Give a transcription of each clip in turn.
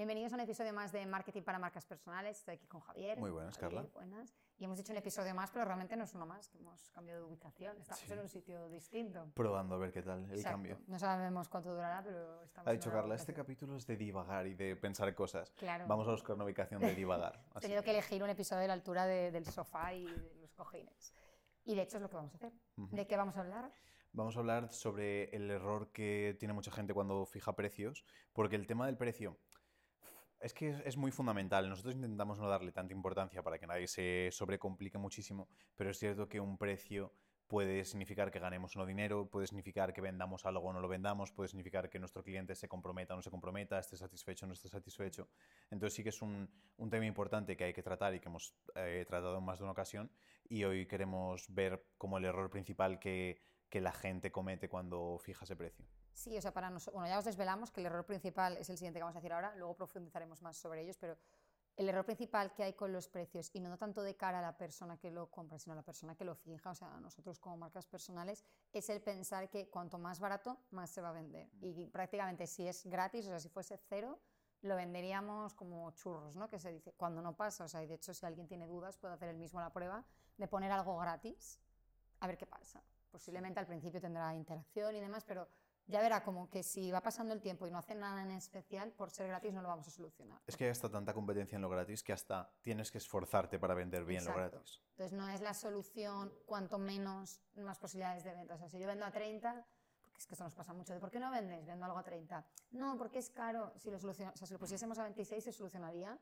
Bienvenidos a un episodio más de Marketing para Marcas Personales. Estoy aquí con Javier. Muy buenas, Javier, Carla. Buenas. Y hemos hecho un episodio más, pero realmente no es uno más, que hemos cambiado de ubicación. Estamos Sí. en un sitio distinto. Probando a ver qué tal el Exacto. cambio. No sabemos cuánto durará, pero estamos Ha dicho Carla, este capítulo es de divagar y de pensar cosas. Claro. Vamos a buscar una ubicación de divagar. He tenido que elegir un episodio de la altura de- del sofá y de los cojines. Y de hecho es lo que vamos a hacer. ¿De qué vamos a hablar? Vamos a hablar sobre el error que tiene mucha gente cuando fija precios, porque el tema del precio es que es, muy fundamental. Nosotros intentamos no darle tanta importancia para que nadie se sobrecomplique muchísimo, pero es cierto que un precio puede significar que ganemos no dinero, puede significar que vendamos algo o no lo vendamos, puede significar que nuestro cliente se comprometa o no se comprometa, esté satisfecho o no esté satisfecho. Entonces sí que es un, tema importante que hay que tratar y que hemos eh, tratado en más de una ocasión y hoy queremos ver como el error principal que la gente comete cuando fija ese precio. Sí, o sea, para nosotros, bueno, ya os desvelamos que el error principal es el siguiente que vamos a decir ahora, luego profundizaremos más sobre ellos, pero el error principal que hay con los precios, y no tanto de cara a la persona que lo compra, sino a la persona que lo fija, o sea, a nosotros como marcas personales, es el pensar que cuanto más barato, más se va a vender. Y prácticamente si es gratis, o sea, si fuese cero, lo venderíamos como churros, ¿no? Que se dice, cuando no pasa, o sea, y de hecho si alguien tiene dudas puede hacer el mismo la prueba de poner algo gratis a ver qué pasa. Posiblemente al principio tendrá interacción y demás, pero ya verá como que si va pasando el tiempo y no hace nada en especial, por ser gratis no lo vamos a solucionar. Es que hay hasta tanta competencia en lo gratis que hasta tienes que esforzarte para vender bien lo Exacto. gratis. Entonces no es la solución cuanto menos, más posibilidades de venta. O sea, si yo vendo a 30, porque es que esto nos pasa mucho, de ¿por qué no vendes? Vendo algo a 30. No, porque es caro. Si lo, o sea, si lo pusiésemos a 26, ¿se solucionaría?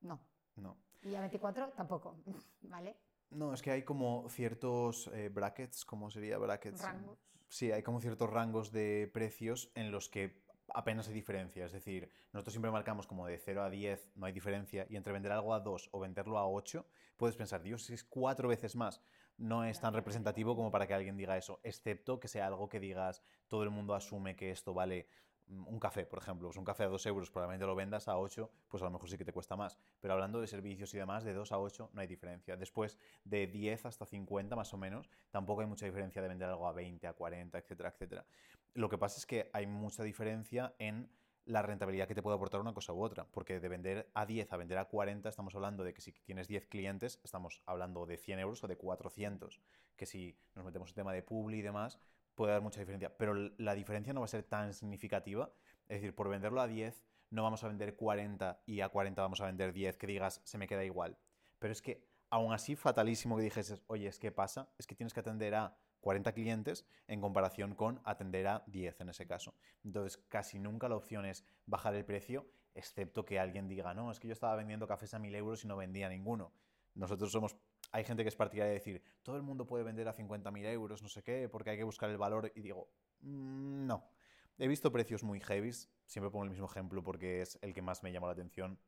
No. No. Y a 24 tampoco. ¿Vale? No, es que hay como ciertos eh, brackets, ¿cómo sería brackets? Rangos. Sí, hay como ciertos rangos de precios en los que apenas hay diferencia. Es decir, nosotros siempre marcamos como de 0 a 10 no hay diferencia y entre vender algo a 2 o venderlo a 8 puedes pensar, Dios, es cuatro veces más. No es tan representativo como para que alguien diga eso, excepto que sea algo que digas, todo el mundo asume que esto vale un café, por ejemplo, pues un café a 2 euros, probablemente lo vendas a 8, pues a lo mejor sí que te cuesta más. Pero hablando de servicios y demás, de 2 a 8 no hay diferencia. Después, de 10 hasta 50 más o menos, tampoco hay mucha diferencia de vender algo a 20, a 40, etcétera, etcétera. Lo que pasa es que hay mucha diferencia en la rentabilidad que te puede aportar una cosa u otra, porque de vender a 10 a vender a 40 estamos hablando de que si tienes 10 clientes estamos hablando de 100 euros o de 400, que si nos metemos en tema de publi y demás puede dar mucha diferencia, pero la diferencia no va a ser tan significativa, es decir, por venderlo a 10 no vamos a vender 40 y a 40 vamos a vender 10, que digas se me queda igual, pero es que aún así fatalísimo que dijeses, oye, es que pasa, es que tienes que atender a 40 clientes en comparación con atender a 10 en ese caso. Entonces, casi nunca la opción es bajar el precio, excepto que alguien diga, no, es que yo estaba vendiendo cafés a 1000 euros y no vendía ninguno. Nosotros somos, hay gente que es partidaria de decir, todo el mundo puede vender a 50.000 euros, no sé qué, porque hay que buscar el valor. Y digo, "Mm, no. He visto precios muy heavies, siempre pongo el mismo ejemplo porque es el que más me llamó la atención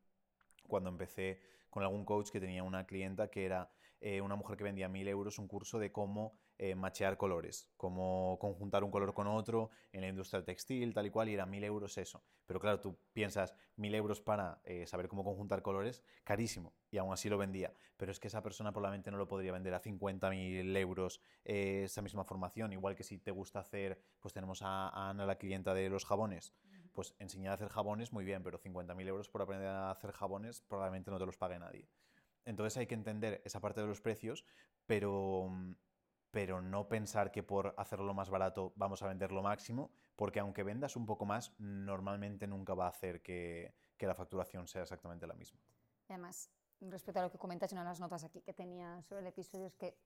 cuando empecé con algún coach que tenía una clienta que era eh, una mujer que vendía mil euros un curso de cómo eh, machear colores, cómo conjuntar un color con otro en la industria textil, tal y cual, y era mil euros eso. Pero claro, tú piensas mil euros para eh, saber cómo conjuntar colores, carísimo, y aún así lo vendía. Pero es que esa persona probablemente no lo podría vender a 50.000 euros eh, esa misma formación, igual que si te gusta hacer, pues tenemos a, a Ana, la clienta de los jabones, pues enseñar a hacer jabones muy bien, pero 50.000 euros por aprender a hacer jabones probablemente no te los pague nadie. Entonces hay que entender esa parte de los precios, pero, pero no pensar que por hacerlo más barato vamos a vender lo máximo, porque aunque vendas un poco más, normalmente nunca va a hacer que, que la facturación sea exactamente la misma. Además, respecto a lo que comentas, una de las notas aquí que tenía sobre el episodio es que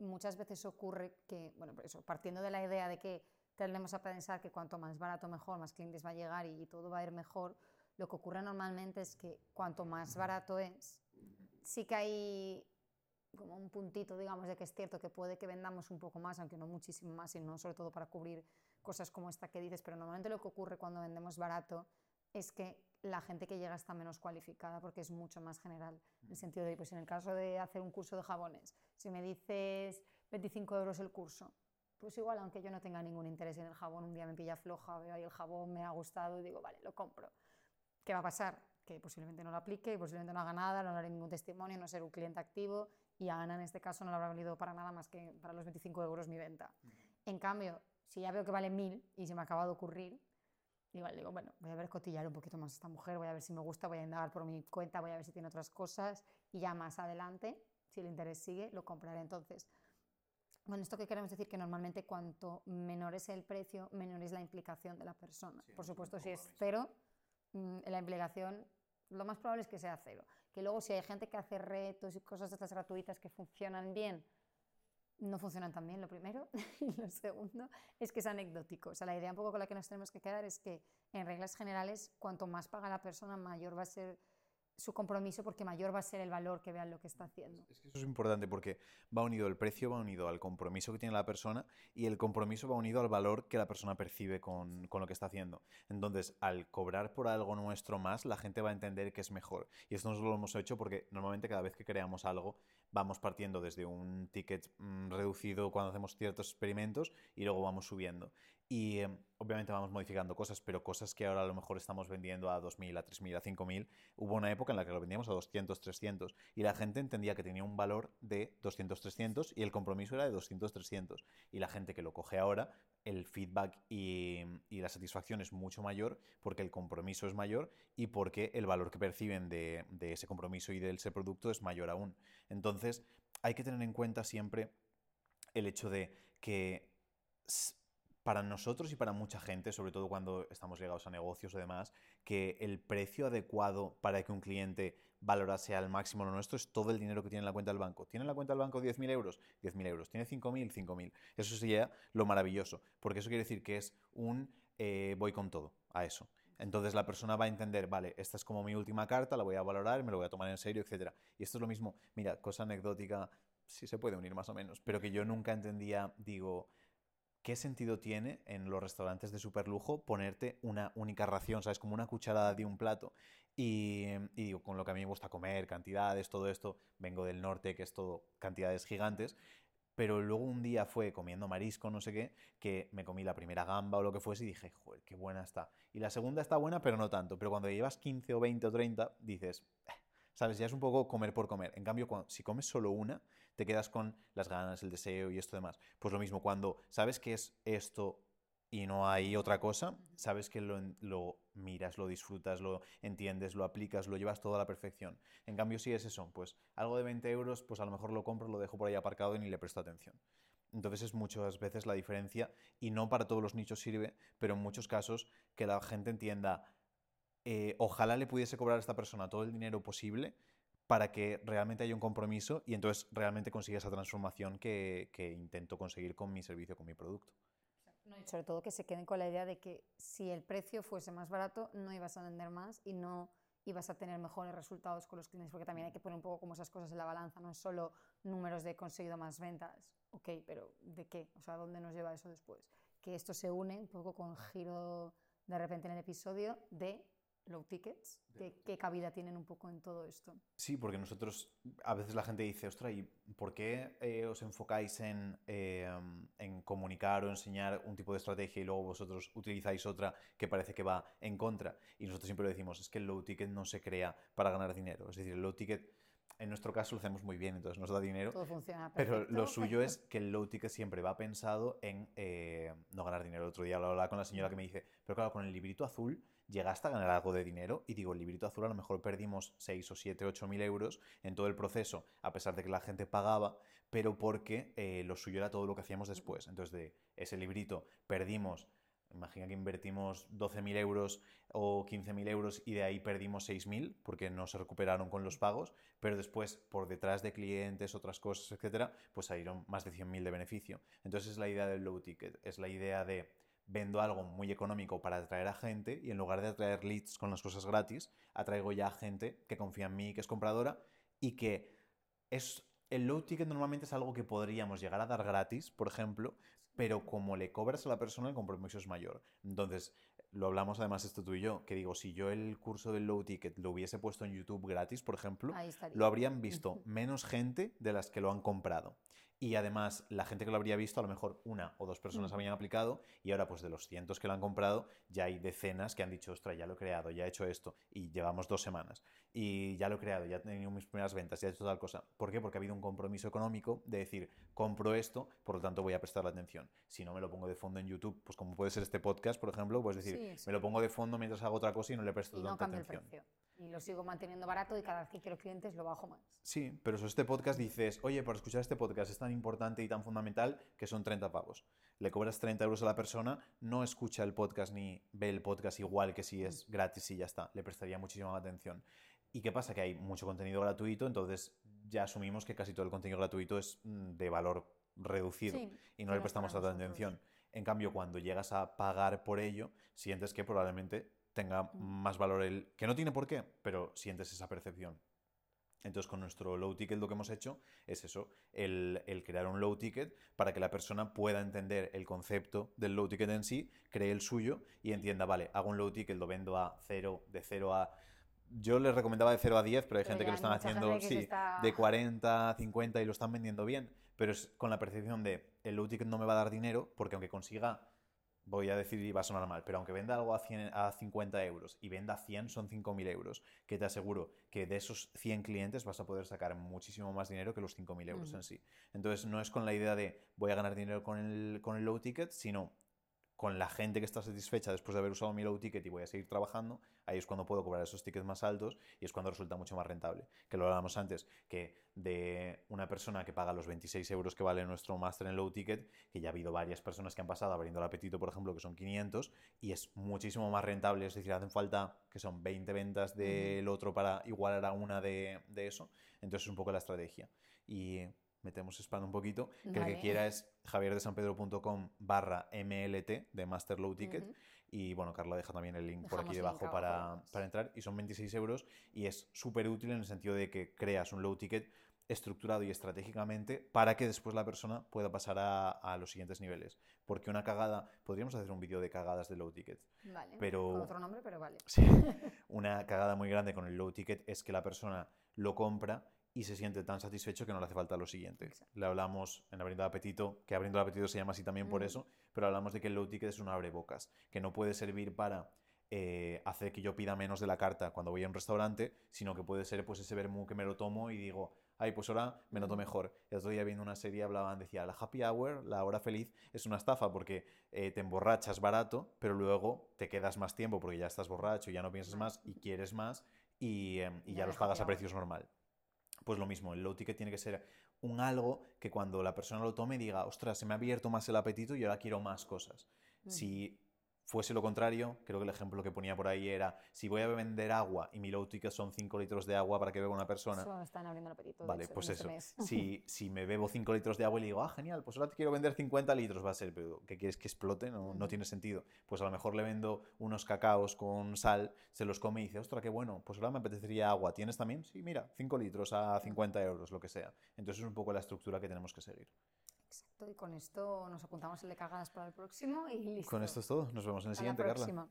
muchas veces ocurre que, bueno, eso, partiendo de la idea de que tendemos a pensar que cuanto más barato mejor, más clientes va a llegar y, todo va a ir mejor, lo que ocurre normalmente es que cuanto más barato es, sí que hay como un puntito, digamos, de que es cierto que puede que vendamos un poco más, aunque no muchísimo más, y no sobre todo para cubrir cosas como esta que dices, pero normalmente lo que ocurre cuando vendemos barato es que la gente que llega está menos cualificada porque es mucho más general. En el sentido de, pues en el caso de hacer un curso de jabones, si me dices 25 euros el curso, pues igual, aunque yo no tenga ningún interés en el jabón, un día me pilla floja, veo ahí el jabón, me ha gustado y digo, vale, lo compro. ¿Qué va a pasar? Que posiblemente no lo aplique, posiblemente no haga nada, no haré ningún testimonio, no seré un cliente activo y a Ana en este caso no le habrá valido para nada más que para los 25 euros mi venta. En cambio, si ya veo que vale 1000 y se me acaba de ocurrir, igual digo, bueno, voy a ver cotillar un poquito más a esta mujer, voy a ver si me gusta, voy a indagar por mi cuenta, voy a ver si tiene otras cosas y ya más adelante, si el interés sigue, lo compraré entonces. Bueno, esto que queremos decir que normalmente cuanto menor es el precio, menor es la implicación de la persona. Por supuesto, si es cero, mm, la implicación lo más probable es que sea cero. Que luego si hay gente que hace retos y cosas de estas gratuitas que funcionan bien, no funcionan tan bien, lo primero. y lo segundo es que es anecdótico. O sea, la idea un poco con la que nos tenemos que quedar es que en reglas generales, cuanto más paga la persona, mayor va a ser su compromiso porque mayor va a ser el valor que vean lo que está haciendo. Es que eso es importante porque va unido el precio, va unido al compromiso que tiene la persona y el compromiso va unido al valor que la persona percibe con, con, lo que está haciendo. Entonces, al cobrar por algo nuestro más, la gente va a entender que es mejor. Y esto nosotros lo hemos hecho porque normalmente cada vez que creamos algo, vamos partiendo desde un ticket mmm, reducido cuando hacemos ciertos experimentos y luego vamos subiendo. Y eh, obviamente vamos modificando cosas, pero cosas que ahora a lo mejor estamos vendiendo a 2.000, a 3.000, a 5.000, hubo una época en la que lo vendíamos a 200, 300 y la gente entendía que tenía un valor de 200, 300 y el compromiso era de 200, 300. Y la gente que lo coge ahora, el feedback y, la satisfacción es mucho mayor porque el compromiso es mayor y porque el valor que perciben de, de ese compromiso y de ese producto es mayor aún. Entonces, hay que tener en cuenta siempre el hecho de que para nosotros y para mucha gente, sobre todo cuando estamos llegados a negocios o demás, que el precio adecuado para que un cliente valorase al máximo lo nuestro es todo el dinero que tiene en la cuenta del banco. ¿Tiene en la cuenta del banco 10.000 euros? 10.000 euros. ¿Tiene 5.000? 5.000. Eso sería lo maravilloso, porque eso quiere decir que es un eh, voy con todo a eso. Entonces la persona va a entender, vale, esta es como mi última carta, la voy a valorar, me lo voy a tomar en serio, etc. Y esto es lo mismo, mira, cosa anecdótica, sí se puede unir más o menos, pero que yo nunca entendía, digo, ¿qué sentido tiene en los restaurantes de superlujo ponerte una única ración, ¿sabes? Como una cucharada de un plato. Y, y, digo, con lo que a mí me gusta comer, cantidades, todo esto, vengo del norte, que es todo cantidades gigantes. Pero luego un día fue comiendo marisco, no sé qué, que me comí la primera gamba o lo que fuese y dije, joder, qué buena está. Y la segunda está buena, pero no tanto. Pero cuando llevas 15 o 20 o 30, dices, eh, ¿sabes? Ya es un poco comer por comer. En cambio, si comes solo una, te quedas con las ganas, el deseo y esto demás. Pues lo mismo, cuando sabes que es esto y no hay otra cosa, sabes que lo, lo, miras, lo disfrutas, lo entiendes, lo aplicas, lo llevas todo a la perfección. En cambio, si es eso, pues algo de 20 euros, pues a lo mejor lo compro, lo dejo por ahí aparcado y ni le presto atención. Entonces es muchas veces la diferencia y no para todos los nichos sirve, pero en muchos casos que la gente entienda, eh, ojalá le pudiese cobrar a esta persona todo el dinero posible para que realmente haya un compromiso y entonces realmente consiga esa transformación que, que intento conseguir con mi servicio, con mi producto. No, y sobre todo que se queden con la idea de que si el precio fuese más barato, no ibas a vender más y no ibas a tener mejores resultados con los clientes, porque también hay que poner un poco como esas cosas en la balanza, no es solo números de conseguido más ventas, ok, pero ¿de qué? O sea, ¿dónde nos lleva eso después? Que esto se une un poco con giro de repente en el episodio de low tickets, ¿qué, ¿qué, cabida tienen un poco en todo esto? Sí, porque nosotros, a veces la gente dice, ostras, ¿y por qué eh, os enfocáis en, eh, en, comunicar o enseñar un tipo de estrategia y luego vosotros utilizáis otra que parece que va en contra? Y nosotros siempre lo decimos, es que el low ticket no se crea para ganar dinero. Es decir, el low ticket, en nuestro caso lo hacemos muy bien, entonces nos da dinero. Todo funciona perfecto. Pero lo suyo es que el low ticket siempre va pensado en eh, no ganar dinero. El otro día lo hablaba con la señora que me dice, pero claro, con el librito azul llegaste a ganar algo de dinero y digo, el librito azul a lo mejor perdimos 6 o 7, 8 mil euros en todo el proceso, a pesar de que la gente pagaba, pero porque eh, lo suyo era todo lo que hacíamos después. Entonces, de ese librito perdimos, imagina que invertimos 12.000 euros o 15.000 euros y de ahí perdimos 6.000 porque no se recuperaron con los pagos, pero después por detrás de clientes, otras cosas, etcétera, pues salieron más de 100.000 de beneficio. Entonces es la idea del low ticket, es la idea de vendo algo muy económico para atraer a gente y en lugar de atraer leads con las cosas gratis, atraigo ya a gente que confía en mí, que es compradora y que es el low ticket normalmente es algo que podríamos llegar a dar gratis, por ejemplo, pero como le cobras a la persona el compromiso es mayor. Entonces, lo hablamos además esto tú y yo, que digo, si yo el curso del low ticket lo hubiese puesto en YouTube gratis, por ejemplo, lo habrían visto menos gente de las que lo han comprado. Y además la gente que lo habría visto, a lo mejor una o dos personas Mm. habían aplicado y ahora pues de los cientos que lo han comprado ya hay decenas que han dicho, ostras, ya lo he creado, ya he hecho esto y llevamos dos semanas y ya lo he creado, ya he tenido mis primeras ventas, ya he hecho tal cosa. ¿Por qué? Porque ha habido un compromiso económico de decir, compro esto, por lo tanto voy a prestarle atención. Si no me lo pongo de fondo en YouTube, pues como puede ser este podcast, por ejemplo, pues decir, Sí, sí. me lo pongo de fondo mientras hago otra cosa y no le presto Y no tanta cambio el atención. precio. Y lo sigo manteniendo barato y cada vez que quiero clientes lo bajo más. Sí, pero eso este podcast dices, oye, para escuchar este podcast es tan importante y tan fundamental que son 30 pavos. Le cobras 30 euros a la persona, no escucha el podcast ni ve el podcast igual que si es gratis y ya está. Le prestaría muchísima atención. ¿Y qué pasa? Que hay mucho contenido gratuito, entonces ya asumimos que casi todo el contenido gratuito es mm, de valor reducido Sí, y no le prestamos tanta atención. En cambio, cuando llegas a pagar por ello, sientes que probablemente tenga más valor el... que no tiene por qué, pero sientes esa percepción. Entonces, con nuestro low ticket lo que hemos hecho es eso, el, el crear un low ticket para que la persona pueda entender el concepto del low ticket en sí, cree el suyo y entienda, vale, hago un low ticket, lo vendo a 0, de 0 a... Yo les recomendaba de 0 a 10, pero hay Pero gente que lo están haciendo sí, está- de 40 a 50 y lo están vendiendo bien, pero es con la percepción de el low ticket no me va a dar dinero porque aunque consiga voy a decir y va a sonar mal, pero aunque venda algo a, 100 a 50 euros y venda 100 son 5.000 euros, que te aseguro que de esos 100 clientes vas a poder sacar muchísimo más dinero que los 5.000 euros Ujú. en sí. Entonces no es con la idea de voy a ganar dinero con el, con el low ticket, sino con la gente que está satisfecha después de haber usado mi low ticket y voy a seguir trabajando, ahí es cuando puedo cobrar esos tickets más altos y es cuando resulta mucho más rentable. Que lo hablábamos antes, que de una persona que paga los 26 euros que vale nuestro máster en low ticket, que ya ha habido varias personas que han pasado abriendo el apetito, por ejemplo, que son 500, y es muchísimo más rentable, es decir, hacen falta que son 20 ventas del otro para igualar a una de, de eso. Entonces es un poco la estrategia. Y metemos spam un poquito, que el que quiera es javierdesanpedro.com barra MLT de Master Low Ticket. Y bueno, Carla deja también el link por aquí debajo para, para entrar. Y son 26 euros y es súper útil en el sentido de que creas un low ticket estructurado y estratégicamente para que después la persona pueda pasar a, a los siguientes niveles. Porque una cagada, podríamos hacer un vídeo de cagadas de low ticket. Vale. Pero- Con otro nombre, pero vale. Sí. Una cagada muy grande con el low ticket es que la persona lo compra y se siente tan satisfecho que no le hace falta lo siguiente. Exacto. Le hablamos en Abriendo el Apetito, que Abriendo el Apetito se llama así también por Mm. eso, pero hablamos de que el low ticket es un abrebocas, que no puede servir para eh, hacer que yo pida menos de la carta cuando voy a un restaurante, sino que puede ser pues ese vermú que me lo tomo y digo, ay, pues ahora me noto Ujú. mejor. El otro día viendo una serie hablaban, decía, la happy hour, la hora feliz, es una estafa porque eh, te emborrachas barato, pero luego te quedas más tiempo porque ya estás borracho, ya no piensas más y quieres más y, em, y Ya los pagas a precios normal. Pues lo mismo, el low ticket tiene que ser un algo que cuando la persona lo tome diga, ostras, se me ha abierto más el apetito y ahora quiero más cosas. Si fuese lo contrario, creo que el ejemplo que ponía por ahí era, si voy a vender agua y mi low ticket son 5 litros de agua para que beba una persona, Eso están abriendo el apetito. Vale, hecho, pues este eso. mes. Si, si me bebo 5 litros de agua y le digo, ah, genial, pues ahora te quiero vender 50 litros, va a ser, pero ¿qué quieres que explote? No, no tiene sentido. Pues a lo mejor le vendo unos cacaos con sal, se los come y dice, ostras, qué bueno, pues ahora me apetecería agua. ¿Tienes también? Sí, mira, 5 litros a 50 euros, lo que sea. Entonces es un poco la estructura que tenemos que seguir. Exacto, y con esto nos apuntamos el de cagadas para el próximo y listo. Con esto es todo. Nos vemos en el Hasta la siguiente, Carla. próxima.